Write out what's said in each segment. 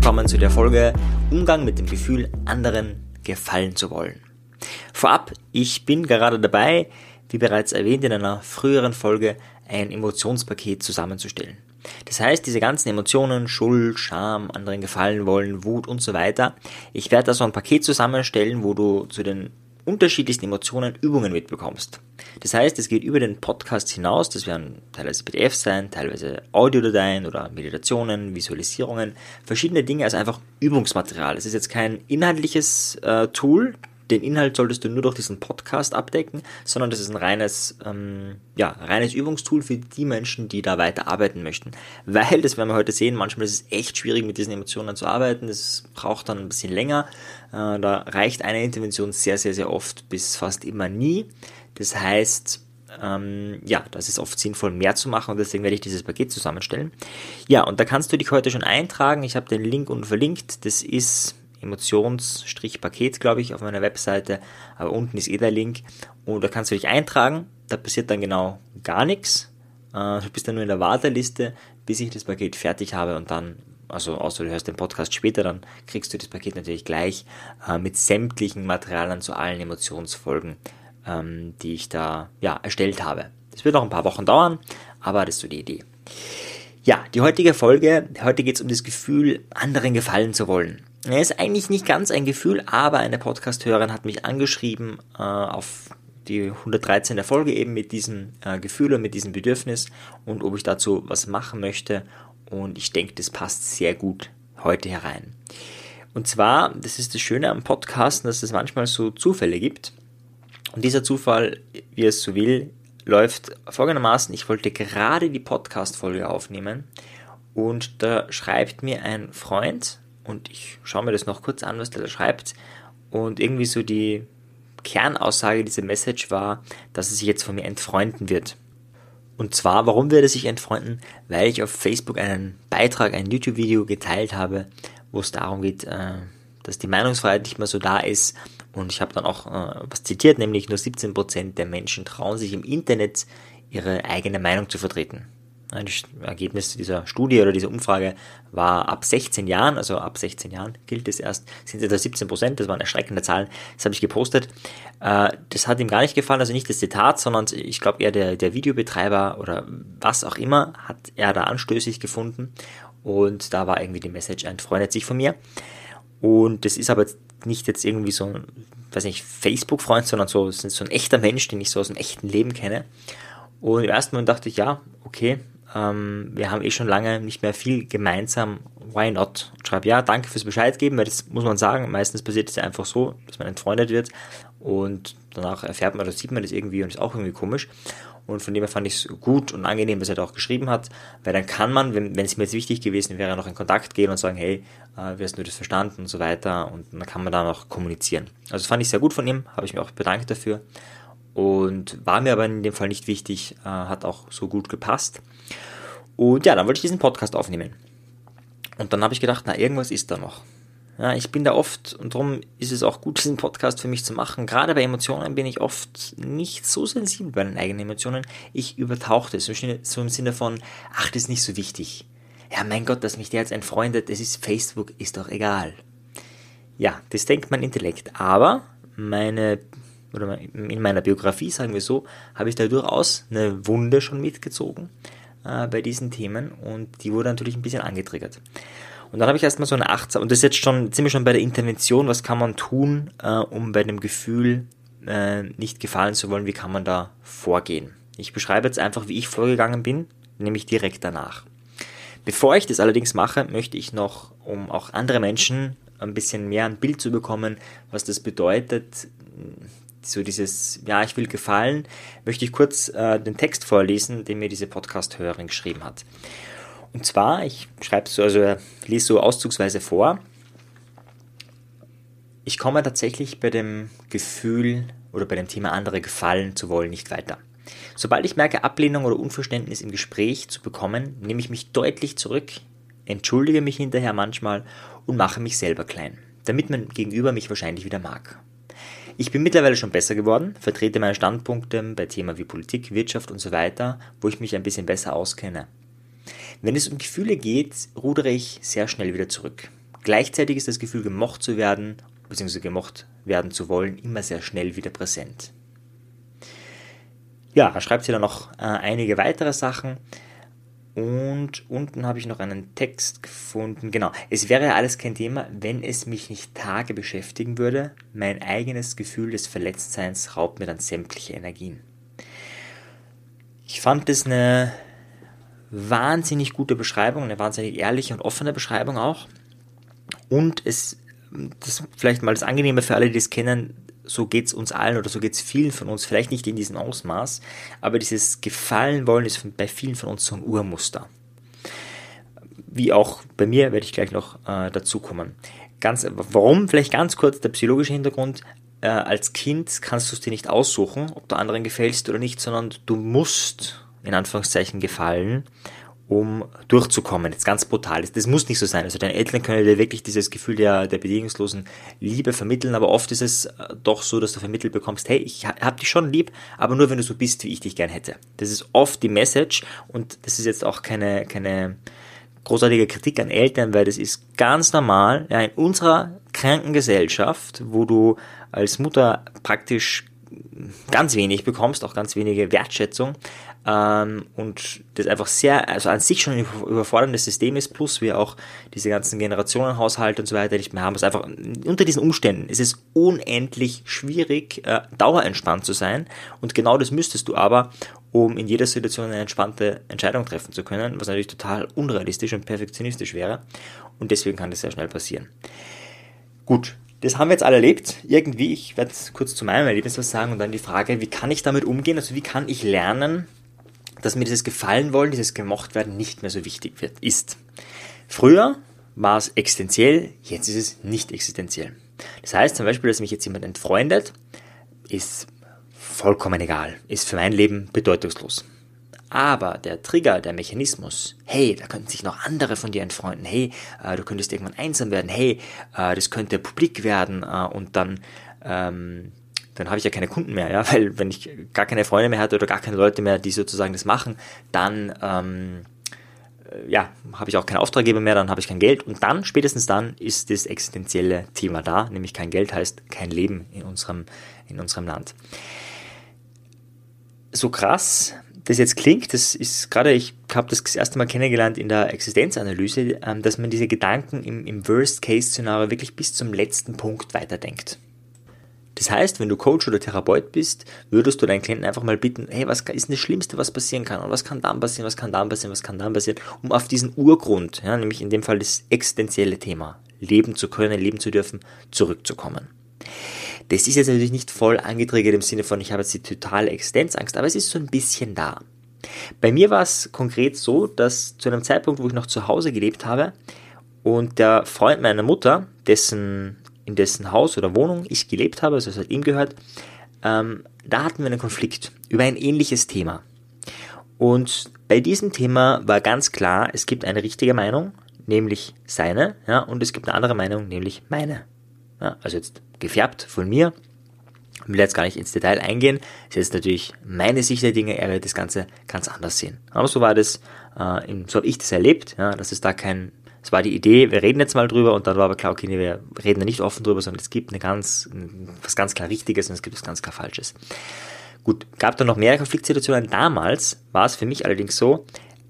willkommen zu der Folge Umgang mit dem Gefühl, anderen gefallen zu wollen. Vorab, ich bin gerade dabei, wie bereits erwähnt in einer früheren Folge, ein Emotionspaket zusammenzustellen. Das heißt, diese ganzen Emotionen, Schuld, Scham, anderen gefallen wollen, Wut und so weiter, ich werde da so ein Paket zusammenstellen, wo du zu den unterschiedlichsten Emotionen Übungen mitbekommst. Das heißt, es geht über den Podcast hinaus, das werden teilweise PDFs sein, teilweise Audiodateien oder Meditationen, Visualisierungen, verschiedene Dinge als einfach Übungsmaterial. Es ist jetzt kein inhaltliches äh, Tool, den Inhalt solltest du nur durch diesen Podcast abdecken, sondern das ist ein reines, ähm, ja, reines Übungstool für die Menschen, die da weiter arbeiten möchten. Weil, das werden wir heute sehen, manchmal ist es echt schwierig, mit diesen Emotionen zu arbeiten. Das braucht dann ein bisschen länger. Äh, da reicht eine Intervention sehr, sehr, sehr oft bis fast immer nie. Das heißt, ähm, ja, das ist oft sinnvoll, mehr zu machen und deswegen werde ich dieses Paket zusammenstellen. Ja, und da kannst du dich heute schon eintragen. Ich habe den Link unten verlinkt. Das ist Emotions-Paket, glaube ich, auf meiner Webseite. Aber unten ist eh der Link. Und da kannst du dich eintragen. Da passiert dann genau gar nichts. Äh, du bist dann nur in der Warteliste, bis ich das Paket fertig habe und dann, also außer du hörst den Podcast später, dann kriegst du das Paket natürlich gleich äh, mit sämtlichen Materialien zu allen Emotionsfolgen, ähm, die ich da ja, erstellt habe. Das wird noch ein paar Wochen dauern, aber das ist so die Idee. Ja, die heutige Folge, heute geht es um das Gefühl, anderen gefallen zu wollen. Es ist eigentlich nicht ganz ein Gefühl, aber eine Podcast-Hörerin hat mich angeschrieben äh, auf die 113. Folge eben mit diesem äh, Gefühl und mit diesem Bedürfnis und ob ich dazu was machen möchte. Und ich denke, das passt sehr gut heute herein. Und zwar, das ist das Schöne am Podcasten, dass es manchmal so Zufälle gibt. Und dieser Zufall, wie es so will, läuft folgendermaßen. Ich wollte gerade die Podcast-Folge aufnehmen und da schreibt mir ein Freund, und ich schaue mir das noch kurz an, was der da schreibt. Und irgendwie so die Kernaussage dieser Message war, dass er sich jetzt von mir entfreunden wird. Und zwar, warum wird er sich entfreunden? Weil ich auf Facebook einen Beitrag, ein YouTube-Video geteilt habe, wo es darum geht, äh, dass die Meinungsfreiheit nicht mehr so da ist. Und ich habe dann auch äh, was zitiert, nämlich nur 17% der Menschen trauen sich im Internet ihre eigene Meinung zu vertreten. Das Ergebnis dieser Studie oder dieser Umfrage war ab 16 Jahren, also ab 16 Jahren gilt es erst, sind es etwa 17 Prozent, das waren erschreckende Zahlen, das habe ich gepostet. Äh, das hat ihm gar nicht gefallen, also nicht das Zitat, sondern ich glaube eher der, der Videobetreiber oder was auch immer hat er da anstößig gefunden und da war irgendwie die Message, entfreundet sich von mir. Und das ist aber nicht jetzt irgendwie so ein, weiß nicht, Facebook-Freund, sondern so, so ein echter Mensch, den ich so aus dem echten Leben kenne. Und im ersten Moment dachte ich, ja, okay, ähm, wir haben eh schon lange nicht mehr viel gemeinsam, why not? Und schreibe, ja, danke fürs Bescheid geben, weil das muss man sagen, meistens passiert es ja einfach so, dass man entfreundet wird und danach erfährt man oder sieht man das irgendwie und ist auch irgendwie komisch. Und von dem her fand ich es gut und angenehm, was er da auch geschrieben hat, weil dann kann man, wenn, es mir jetzt wichtig gewesen wäre, noch in Kontakt gehen und sagen, hey, äh, wie hast du das verstanden und so weiter und dann kann man da noch kommunizieren. Also das fand ich sehr gut von ihm, habe ich mir auch bedankt dafür und war mir aber in dem Fall nicht wichtig, äh, hat auch so gut gepasst. Und ja, dann wollte ich diesen Podcast aufnehmen. Und dann habe ich gedacht, na, irgendwas ist da noch. Ja, ich bin da oft, und darum ist es auch gut, diesen Podcast für mich zu machen. Gerade bei Emotionen bin ich oft nicht so sensibel bei den eigenen Emotionen. Ich übertauche das, so im Sinne von, ach, das ist nicht so wichtig. Ja, mein Gott, dass mich der jetzt entfreundet, es ist Facebook, ist doch egal. Ja, das denkt mein Intellekt. Aber meine oder in meiner Biografie, sagen wir so, habe ich da durchaus eine Wunde schon mitgezogen äh, bei diesen Themen und die wurde natürlich ein bisschen angetriggert. Und dann habe ich erstmal so eine achtsam, und das ist jetzt schon ziemlich schon bei der Intervention, was kann man tun, äh, um bei dem Gefühl äh, nicht gefallen zu wollen, wie kann man da vorgehen. Ich beschreibe jetzt einfach, wie ich vorgegangen bin, nämlich direkt danach. Bevor ich das allerdings mache, möchte ich noch, um auch andere Menschen ein bisschen mehr ein Bild zu bekommen, was das bedeutet, so dieses, ja, ich will gefallen, möchte ich kurz äh, den Text vorlesen, den mir diese Podcast-Hörerin geschrieben hat. Und zwar, ich schreibe so, also lese so auszugsweise vor. Ich komme tatsächlich bei dem Gefühl oder bei dem Thema andere gefallen zu wollen nicht weiter. Sobald ich merke, Ablehnung oder Unverständnis im Gespräch zu bekommen, nehme ich mich deutlich zurück, entschuldige mich hinterher manchmal und mache mich selber klein, damit mein Gegenüber mich wahrscheinlich wieder mag. Ich bin mittlerweile schon besser geworden, vertrete meine Standpunkte bei Themen wie Politik, Wirtschaft und so weiter, wo ich mich ein bisschen besser auskenne. Wenn es um Gefühle geht, rudere ich sehr schnell wieder zurück. Gleichzeitig ist das Gefühl, gemocht zu werden, bzw. gemocht werden zu wollen, immer sehr schnell wieder präsent. Ja, er schreibt hier dann noch äh, einige weitere Sachen. Und unten habe ich noch einen Text gefunden. Genau, es wäre ja alles kein Thema, wenn es mich nicht Tage beschäftigen würde. Mein eigenes Gefühl des Verletztseins raubt mir dann sämtliche Energien. Ich fand das eine wahnsinnig gute Beschreibung, eine wahnsinnig ehrliche und offene Beschreibung auch. Und es, das vielleicht mal das Angenehme für alle, die es kennen, so geht es uns allen oder so geht es vielen von uns, vielleicht nicht in diesem Ausmaß, aber dieses Gefallen wollen ist bei vielen von uns so ein Urmuster. Wie auch bei mir werde ich gleich noch äh, dazu kommen. Ganz, warum? Vielleicht ganz kurz der psychologische Hintergrund. Äh, als Kind kannst du es dir nicht aussuchen, ob du anderen gefällst oder nicht, sondern du musst in Anführungszeichen gefallen um durchzukommen. Jetzt ganz brutal. Das muss nicht so sein. Also deine Eltern können dir wirklich dieses Gefühl der, der bedingungslosen Liebe vermitteln, aber oft ist es äh, doch so, dass du vermittelt bekommst, hey, ich hab dich schon lieb, aber nur wenn du so bist, wie ich dich gern hätte. Das ist oft die Message und das ist jetzt auch keine, keine großartige Kritik an Eltern, weil das ist ganz normal ja, in unserer kranken Gesellschaft, wo du als Mutter praktisch ganz wenig bekommst, auch ganz wenige Wertschätzung, ähm, und das einfach sehr, also an sich schon ein überforderndes System ist, plus wir auch diese ganzen Generationenhaushalte und so weiter nicht mehr haben. Es einfach unter diesen Umständen ist es unendlich schwierig, äh, dauerentspannt zu sein und genau das müsstest du aber, um in jeder Situation eine entspannte Entscheidung treffen zu können, was natürlich total unrealistisch und perfektionistisch wäre und deswegen kann das sehr schnell passieren. Gut, das haben wir jetzt alle erlebt. Irgendwie, ich werde kurz zu meinem Erlebnis was sagen und dann die Frage, wie kann ich damit umgehen? Also wie kann ich lernen, dass mir dieses Gefallen wollen, dieses gemocht werden nicht mehr so wichtig wird, ist. Früher war es existenziell, jetzt ist es nicht existenziell. Das heißt zum Beispiel, dass mich jetzt jemand entfreundet, ist vollkommen egal, ist für mein Leben bedeutungslos. Aber der Trigger, der Mechanismus, hey, da könnten sich noch andere von dir entfreunden, hey, äh, du könntest irgendwann einsam werden, hey, äh, das könnte publik werden äh, und dann ähm, dann habe ich ja keine Kunden mehr, ja, weil wenn ich gar keine Freunde mehr hatte oder gar keine Leute mehr, die sozusagen das machen, dann ähm, äh, ja, habe ich auch keine Auftraggeber mehr, dann habe ich kein Geld und dann, spätestens dann, ist das existenzielle Thema da, nämlich kein Geld heißt kein Leben in unserem, in unserem Land. So krass das jetzt klingt, das ist gerade, ich habe das, das erste Mal kennengelernt in der Existenzanalyse, ähm, dass man diese Gedanken im, im Worst-Case-Szenario wirklich bis zum letzten Punkt weiterdenkt. Das heißt, wenn du Coach oder Therapeut bist, würdest du deinen Klienten einfach mal bitten, hey, was ist das Schlimmste, was passieren kann? Und was kann dann passieren, was kann dann passieren, was kann dann passieren, um auf diesen Urgrund, ja, nämlich in dem Fall das existenzielle Thema, leben zu können, leben zu dürfen, zurückzukommen. Das ist jetzt natürlich nicht voll angetriggert im Sinne von, ich habe jetzt die totale Existenzangst, aber es ist so ein bisschen da. Bei mir war es konkret so, dass zu einem Zeitpunkt, wo ich noch zu Hause gelebt habe und der Freund meiner Mutter, dessen in dessen Haus oder Wohnung ich gelebt habe, also es hat ihm gehört, ähm, da hatten wir einen Konflikt über ein ähnliches Thema. Und bei diesem Thema war ganz klar, es gibt eine richtige Meinung, nämlich seine, ja, und es gibt eine andere Meinung, nämlich meine. Ja, also jetzt gefärbt von mir. Ich will jetzt gar nicht ins Detail eingehen. Das ist jetzt natürlich meine Sicht der Dinge. Er wird das Ganze ganz anders sehen. Aber so war das, äh, so habe ich das erlebt, ja, dass es da kein es war die Idee, wir reden jetzt mal drüber und dann war aber klar, okay, nee, wir reden da nicht offen drüber, sondern es gibt eine ganz, was ganz klar Richtiges und es gibt was ganz klar Falsches. Gut, gab da noch mehr Konfliktsituationen. Damals war es für mich allerdings so,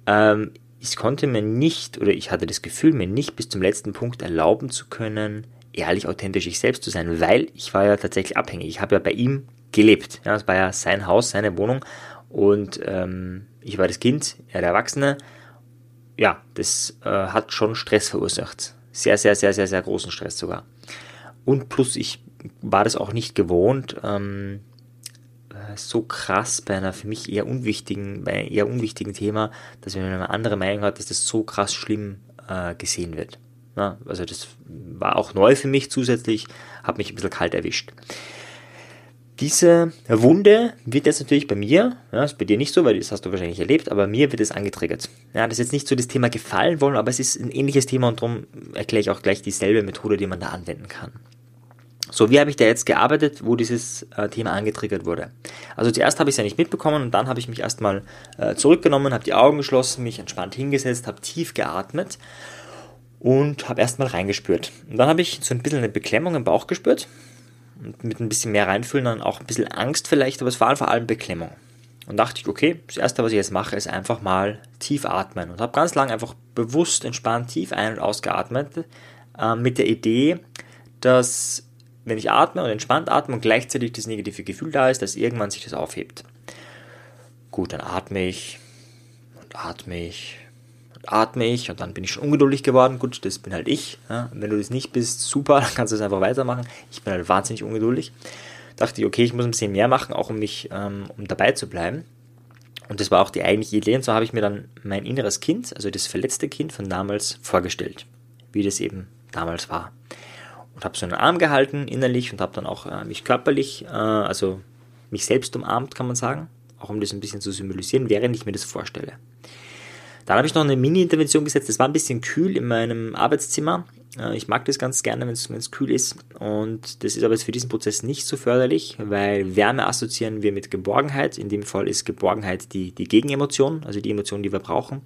ähm, ich konnte mir nicht, oder ich hatte das Gefühl, mir nicht bis zum letzten Punkt erlauben zu können, ehrlich authentisch ich selbst zu sein, weil ich war ja tatsächlich abhängig. Ich habe ja bei ihm gelebt. Ja, es war ja sein Haus, seine Wohnung und ähm, ich war das Kind, er der Erwachsene ja, das äh, hat schon Stress verursacht. Sehr, sehr, sehr, sehr, sehr großen Stress sogar. Und plus, ich war das auch nicht gewohnt, ähm, äh, so krass bei einer für mich eher unwichtigen, bei eher unwichtigen Thema, dass wenn man eine andere Meinung hat, dass das so krass schlimm äh, gesehen wird. Ja, also das war auch neu für mich zusätzlich, hat mich ein bisschen kalt erwischt. Diese Wunde wird jetzt natürlich bei mir, ja, ist bei dir nicht so, weil das hast du wahrscheinlich erlebt, aber mir wird es angetriggert. Ja, das ist jetzt nicht so das Thema gefallen wollen, aber es ist ein ähnliches Thema und darum erkläre ich auch gleich dieselbe Methode, die man da anwenden kann. So, wie habe ich da jetzt gearbeitet, wo dieses äh, Thema angetriggert wurde? Also zuerst habe ich es ja nicht mitbekommen und dann habe ich mich erstmal äh, zurückgenommen, habe die Augen geschlossen, mich entspannt hingesetzt, habe tief geatmet und habe erstmal reingespürt. Und dann habe ich so ein bisschen eine Beklemmung im Bauch gespürt und mit ein bisschen mehr reinfühlen dann auch ein bisschen Angst vielleicht, aber es war vor allem Beklemmung. Und dachte ich, okay, das erste, was ich jetzt mache, ist einfach mal tief atmen und habe ganz lange einfach bewusst entspannt tief ein- und ausgeatmet äh, mit der Idee, dass wenn ich atme und entspannt atme und gleichzeitig das negative Gefühl da ist, dass irgendwann sich das aufhebt. Gut, dann atme ich und atme ich atme ich und dann bin ich schon ungeduldig geworden. Gut, das bin halt ich. Ja. Wenn du das nicht bist, super, dann kannst du es einfach weitermachen. Ich bin halt wahnsinnig ungeduldig. Dachte ich, okay, ich muss ein bisschen mehr machen, auch um mich, ähm, um dabei zu bleiben. Und das war auch die eigentliche Idee. Und so habe ich mir dann mein inneres Kind, also das verletzte Kind von damals, vorgestellt, wie das eben damals war und habe so einen Arm gehalten innerlich und habe dann auch äh, mich körperlich, äh, also mich selbst umarmt, kann man sagen, auch um das ein bisschen zu symbolisieren, während ich mir das vorstelle. Dann habe ich noch eine Mini-Intervention gesetzt. Das war ein bisschen kühl in meinem Arbeitszimmer. Äh, ich mag das ganz gerne, wenn es kühl ist. Und das ist aber jetzt für diesen Prozess nicht so förderlich, weil Wärme assoziieren wir mit Geborgenheit. In dem Fall ist Geborgenheit die, die Gegenemotion, also die Emotion, die wir brauchen.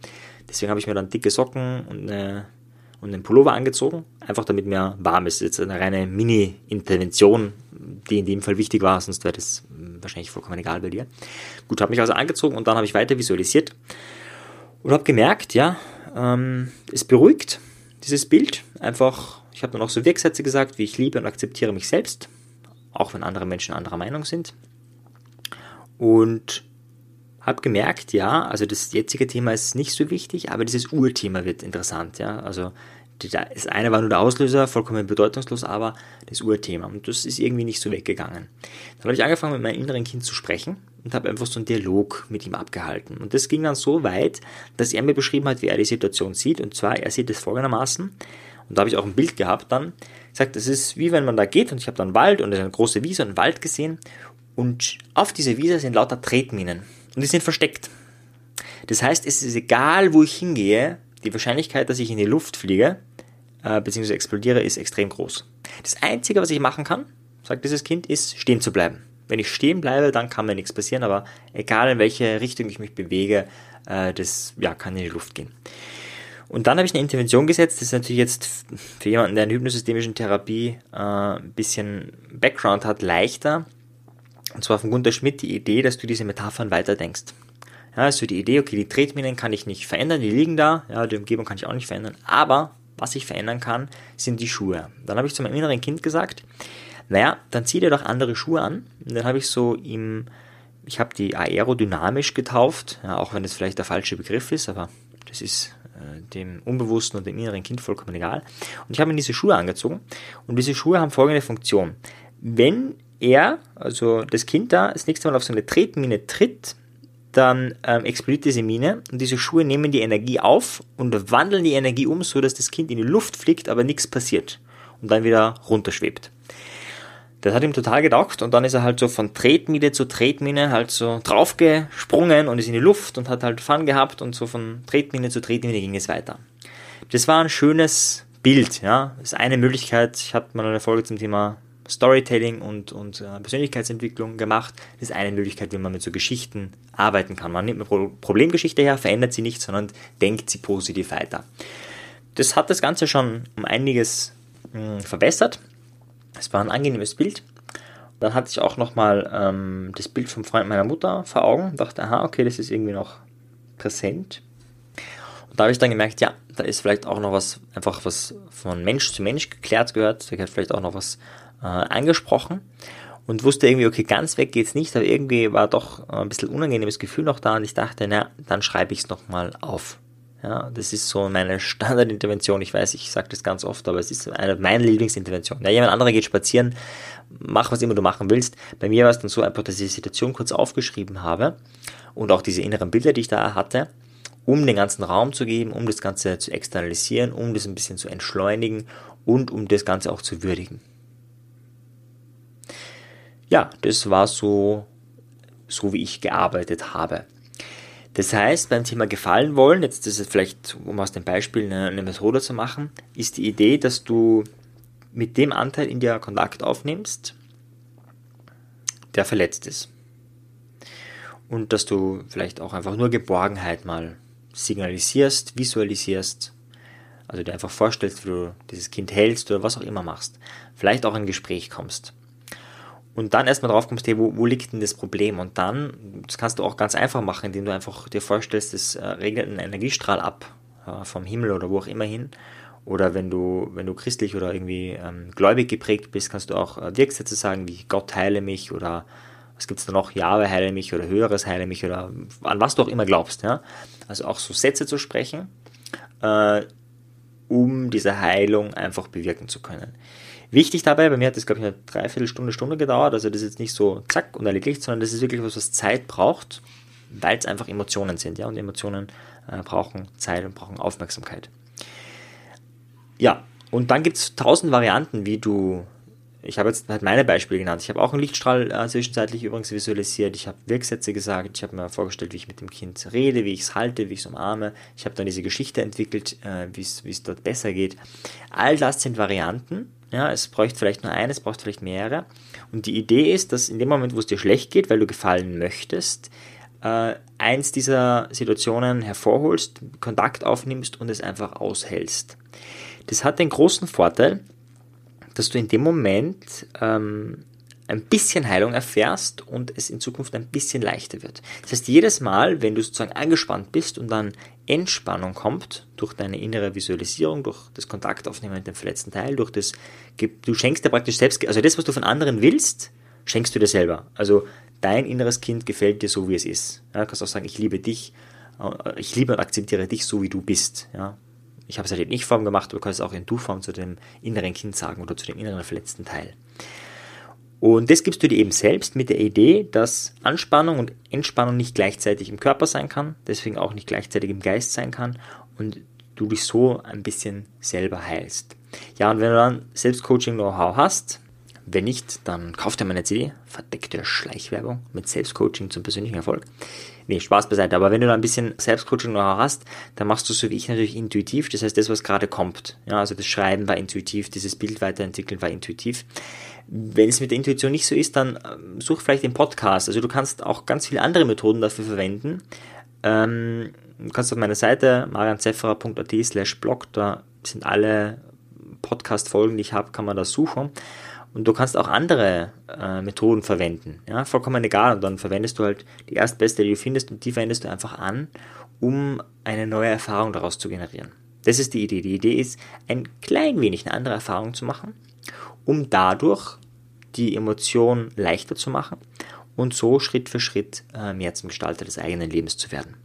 Deswegen habe ich mir dann dicke Socken und eine und einen Pullover angezogen, einfach damit mir warm ist. Jetzt eine reine Mini-Intervention, die in dem Fall wichtig war, sonst wäre das hm, wahrscheinlich vollkommen egal bei dir. Gut, habe mich also angezogen und dann habe ich weiter visualisiert und habe gemerkt, ja, ähm, es beruhigt, dieses Bild. Einfach, ich habe dann auch so Wirksätze gesagt, wie ich liebe und akzeptiere mich selbst, auch wenn andere Menschen anderer Meinung sind. Und habe gemerkt, ja, also das jetzige Thema ist nicht so wichtig, aber dieses Urthema wird interessant, ja. Also das eine war nur der Auslöser, vollkommen bedeutungslos, aber das Urthema. Und das ist irgendwie nicht so weggegangen. Dann habe ich angefangen, mit meinem inneren Kind zu sprechen und habe einfach so einen Dialog mit ihm abgehalten. Und das ging dann so weit, dass er mir beschrieben hat, wie er die Situation sieht. Und zwar, er sieht es folgendermaßen. Und da habe ich auch ein Bild gehabt dann. Sagt, es ist wie wenn man da geht und ich habe dann Wald und eine große Wiese und einen Wald gesehen. Und auf dieser Wiese sind lauter Tretminen. Und die sind versteckt. Das heißt, es ist egal, wo ich hingehe, die Wahrscheinlichkeit, dass ich in die Luft fliege, äh, bzw. explodiere, ist extrem groß. Das Einzige, was ich machen kann, sagt dieses Kind, ist stehen zu bleiben. Wenn ich stehen bleibe, dann kann mir nichts passieren, aber egal in welche Richtung ich mich bewege, äh, das ja, kann in die Luft gehen. Und dann habe ich eine Intervention gesetzt, das ist natürlich jetzt für jemanden, der in hypnosystemischen Therapie äh, ein bisschen Background hat, leichter, und zwar von Gunter Schmidt die Idee, dass du diese Metaphern weiterdenkst. Ja, also die Idee, okay, die Tretminen kann ich nicht verändern, die liegen da, ja, die Umgebung kann ich auch nicht verändern, aber was ich verändern kann, sind die Schuhe. Dann habe ich zu meinem inneren Kind gesagt, naja, dann zieh dir doch andere Schuhe an. Und dann habe ich so ihm, ich habe die aerodynamisch getauft, ja, auch wenn das vielleicht der falsche Begriff ist, aber das ist äh, dem Unbewussten und dem inneren Kind vollkommen egal. Und ich habe ihm diese Schuhe angezogen und diese Schuhe haben folgende Funktion. Wenn er, also das Kind da, das nächste Mal auf so eine Tretmine tritt, dann ähm, explodiert diese Mine und diese Schuhe nehmen die Energie auf und wandeln die Energie um, so dass das Kind in die Luft fliegt, aber nichts passiert und dann wieder runterschwebt. Das hat ihm total gedaucht und dann ist er halt so von Tretmine zu Tretmine halt so draufgesprungen und ist in die Luft und hat halt Fun gehabt und so von Tretmine zu Tretmine ging es weiter. Das war ein schönes Bild, ja. Das ist eine Möglichkeit. Ich habe mal eine Folge zum Thema Storytelling und, und äh, Persönlichkeitsentwicklung gemacht. Das ist eine Möglichkeit, wie man mit so Geschichten arbeiten kann. Man nimmt eine Pro Problemgeschichte her, verändert sie nicht, sondern denkt sie positiv weiter. Das hat das Ganze schon um einiges mh, verbessert. Es war ein angenehmes Bild. Dann hatte ich auch nochmal ähm, das Bild vom Freund meiner Mutter vor Augen und dachte, aha, okay, das ist irgendwie noch präsent. Und da habe ich dann gemerkt, ja, da ist vielleicht auch noch was, einfach was von Mensch zu Mensch geklärt gehört. Da gehört vielleicht auch noch was äh, angesprochen und wusste irgendwie, okay, ganz weg geht's nicht, aber irgendwie war doch ein bisschen unangenehmes Gefühl noch da und ich dachte, na, dann schreibe ich es nochmal auf. Ja, das ist so meine Standardintervention. Ich weiß, ich sage das ganz oft, aber es ist eine meiner Lieblingsinterventionen. Ja, jemand anderer geht spazieren, mach was immer du machen willst. Bei mir war es dann so einfach, dass ich die Situation kurz aufgeschrieben habe und auch diese inneren Bilder, die ich da hatte, um den ganzen Raum zu geben, um das Ganze zu externalisieren, um das ein bisschen zu entschleunigen und um das Ganze auch zu würdigen ja, das war so, so wie ich gearbeitet habe. Das heißt, beim Thema gefallen wollen, jetzt ist es vielleicht, um aus dem Beispiel eine, Methode zu machen, ist die Idee, dass du mit dem Anteil in dir Kontakt aufnimmst, der verletzt ist. Und dass du vielleicht auch einfach nur Geborgenheit mal signalisierst, visualisierst, also dir einfach vorstellst, wie du dieses Kind hältst oder was auch immer machst. Vielleicht auch in ein Gespräch kommst. Und dann erstmal drauf kommst, hey, wo, wo liegt denn das Problem? Und dann, das kannst du auch ganz einfach machen, indem du einfach dir vorstellst, es äh, regnet einen Energiestrahl ab äh, vom Himmel oder wo auch immer hin. Oder wenn du, wenn du christlich oder irgendwie ähm, gläubig geprägt bist, kannst du auch äh, Wirksätze sagen wie Gott heile mich oder was gibt es da noch? Jahwe heile mich oder Höheres heile mich oder an was du auch immer glaubst. Ja? Also auch so Sätze zu sprechen, äh, um diese Heilung einfach bewirken zu können. Wichtig dabei, bei mir hat das, glaube ich, eine Dreiviertelstunde, Stunde gedauert. Also das ist jetzt nicht so zack und erledigt, sondern das ist wirklich was, was Zeit braucht, weil es einfach Emotionen sind. Ja? Und Emotionen äh, brauchen Zeit und brauchen Aufmerksamkeit. Ja, und dann gibt es tausend Varianten, wie du ich habe jetzt halt meine Beispiele genannt. Ich habe auch einen Lichtstrahl äh, zwischenzeitlich übrigens visualisiert. Ich habe Wirksätze gesagt. Ich habe mir vorgestellt, wie ich mit dem Kind rede, wie ich es halte, wie ich es umarme. Ich habe dann diese Geschichte entwickelt, äh, wie es dort besser geht. All das sind Varianten. Ja, es bräuchte vielleicht nur eine, es braucht vielleicht mehrere. Und die Idee ist, dass in dem Moment, wo es dir schlecht geht, weil du gefallen möchtest, äh, eins dieser Situationen hervorholst, Kontakt aufnimmst und es einfach aushältst. Das hat den großen Vorteil, dass du in dem Moment ähm, ein bisschen Heilung erfährst und es in Zukunft ein bisschen leichter wird. Das heißt, jedes Mal, wenn du sozusagen angespannt bist und dann Entspannung kommt, durch deine innere Visualisierung, durch das Kontaktaufnehmen mit dem verletzten Teil, durch das, du schenkst dir praktisch selbst, also das, was du von anderen willst, schenkst du dir selber. Also dein inneres Kind gefällt dir so, wie es ist. Ja, du kannst auch sagen, ich liebe dich, äh, ich liebe und akzeptiere dich so, wie du bist. Ja, ich habe es halt in Ich-Form gemacht, aber du kannst es auch in Du-Form zu dem inneren Kind sagen oder zu dem inneren verletzten Teil. Und das gibst du dir eben selbst mit der Idee, dass Anspannung und Entspannung nicht gleichzeitig im Körper sein kann, deswegen auch nicht gleichzeitig im Geist sein kann und du dich so ein bisschen selber heilst. Ja, und wenn du dann Selbstcoaching-Know-how hast, wenn nicht, dann kauf dir meine CD, verdeckte Schleichwerbung mit Selbstcoaching zum persönlichen Erfolg. Nee, Spaß beiseite. Aber wenn du da ein bisschen Selbstcoaching noch hast, dann machst du so wie ich natürlich intuitiv. Das heißt, das, was gerade kommt. Ja, also das Schreiben war intuitiv, dieses Bild weiterentwickeln war intuitiv. Wenn es mit der Intuition nicht so ist, dann ähm, such vielleicht den Podcast. Also du kannst auch ganz viele andere Methoden dafür verwenden. Ähm, du kannst auf meiner Seite marianzefferer.at slash blog, da sind alle Podcast-Folgen, die ich habe, kann man da suchen. Und du kannst auch andere äh, Methoden verwenden. Ja, vollkommen egal. Und dann verwendest du halt die erstbeste, die du findest, und die verwendest du einfach an, um eine neue Erfahrung daraus zu generieren. Das ist die Idee. Die Idee ist, ein klein wenig eine andere Erfahrung zu machen, um dadurch die Emotion leichter zu machen und so Schritt für Schritt äh, mehr zum Gestalter des eigenen Lebens zu werden.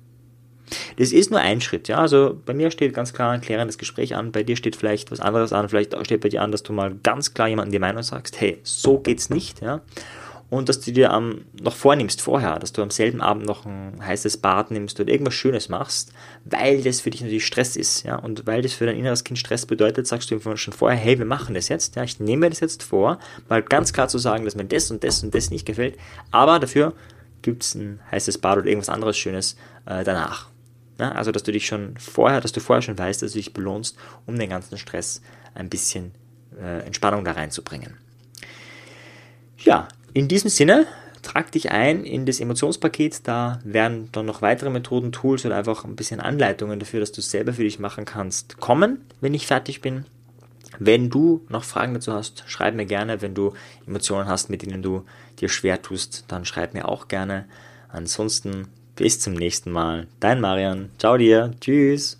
Das ist nur ein Schritt, ja. Also bei mir steht ganz klar ein klärendes Gespräch an, bei dir steht vielleicht was anderes an, vielleicht steht bei dir an, dass du mal ganz klar jemandem die Meinung sagst, hey, so geht's nicht, ja. Und dass du dir ähm, noch vornimmst vorher, dass du am selben Abend noch ein heißes Bad nimmst oder irgendwas Schönes machst, weil das für dich natürlich Stress ist, ja. Und weil das für dein inneres Kind Stress bedeutet, sagst du ihm schon vorher, hey, wir machen das jetzt, ja. Ich nehme mir das jetzt vor, mal ganz klar zu sagen, dass mir das und das und das nicht gefällt, aber dafür gibt es ein heißes Bad oder irgendwas anderes Schönes äh, danach. Ja, also, dass du dich schon vorher, dass du vorher schon weißt, dass du dich belohnst, um den ganzen Stress ein bisschen äh, Entspannung da reinzubringen. Ja, in diesem Sinne, trag dich ein in das Emotionspaket. Da werden dann noch weitere Methoden, Tools oder einfach ein bisschen Anleitungen dafür, dass du es selber für dich machen kannst, kommen, wenn ich fertig bin. Wenn du noch Fragen dazu hast, schreib mir gerne. Wenn du Emotionen hast, mit denen du dir schwer tust, dann schreib mir auch gerne. Ansonsten bis zum nächsten Mal. Dein Marian. Ciao dir. Tschüss.